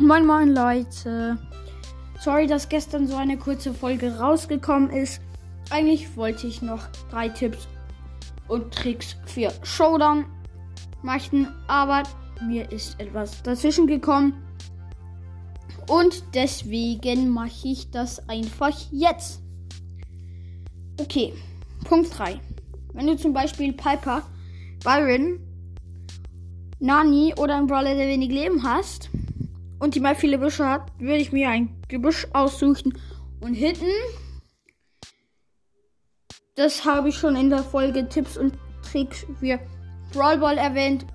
Moin moin Leute. Sorry, dass gestern so eine kurze Folge rausgekommen ist. Eigentlich wollte ich noch drei Tipps und Tricks für Showdown machen, aber mir ist etwas dazwischen gekommen. Und deswegen mache ich das einfach jetzt. Okay, Punkt 3. Wenn du zum Beispiel Piper, Byron, Nani oder ein Brawler, der wenig Leben hast und die mal viele Büsche hat, würde ich mir ein Gebüsch aussuchen und hitten. Das habe ich schon in der Folge Tipps und Tricks für Brawl Ball erwähnt.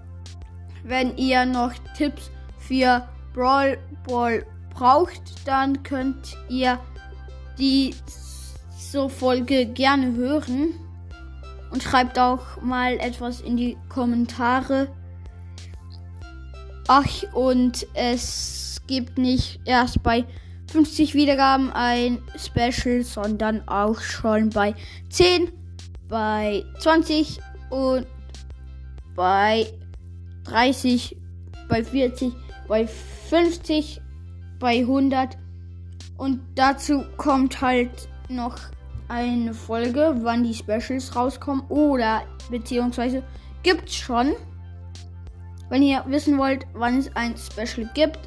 Wenn ihr noch Tipps für Brawl Ball braucht, dann könnt ihr die so Folge gerne hören und schreibt auch mal etwas in die Kommentare. Ach, und es gibt nicht erst bei 50 Wiedergaben ein Special, sondern auch schon bei 10, bei 20 und bei 30, bei 40, bei 50, bei 100. Und dazu kommt halt noch eine Folge, wann die Specials rauskommen. Oder beziehungsweise gibt's schon. Wenn ihr wissen wollt, wann es ein Special gibt,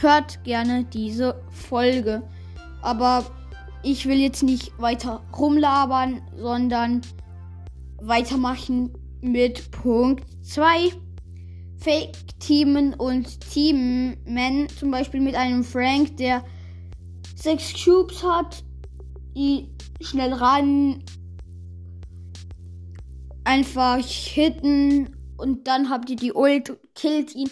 hört gerne diese Folge. Aber ich will jetzt nicht weiter rumlabern, sondern weitermachen mit Punkt 2. Fake-Teamen und Teamen, zum Beispiel mit einem Frank, der 6 Cubes hat, die schnell ran, einfach hitten und dann habt ihr die Ult, killt ihn,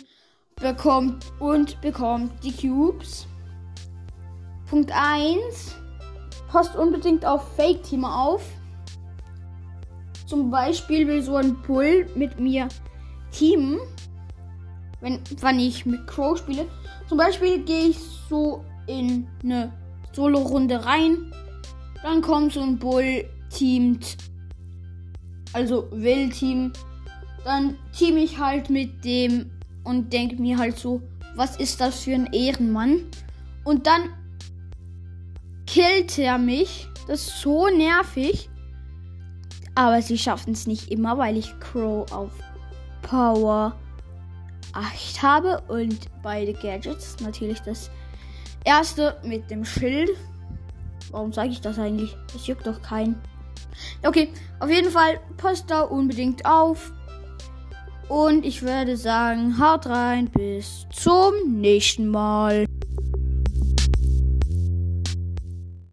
bekommt und bekommt die Cubes. Punkt 1. Passt unbedingt auf Fake-Teamer auf. Zum Beispiel will so ein Bull mit mir teamen wenn, wann ich mit Crow spiele. Zum Beispiel gehe ich so in eine Solo-Runde rein. Dann kommt so ein Bull, teamt, also will Team. Dann team ich halt mit dem und denke mir halt so, was ist das für ein Ehrenmann? Und dann killt er mich. Das ist so nervig. Aber sie schaffen es nicht immer, weil ich Crow auf Power 8 habe und beide Gadgets. Natürlich das erste mit dem Schild. Warum sage ich das eigentlich? Das juckt doch keinen. Okay, auf jeden Fall passt da unbedingt auf. Und ich würde sagen, haut rein, bis zum nächsten Mal.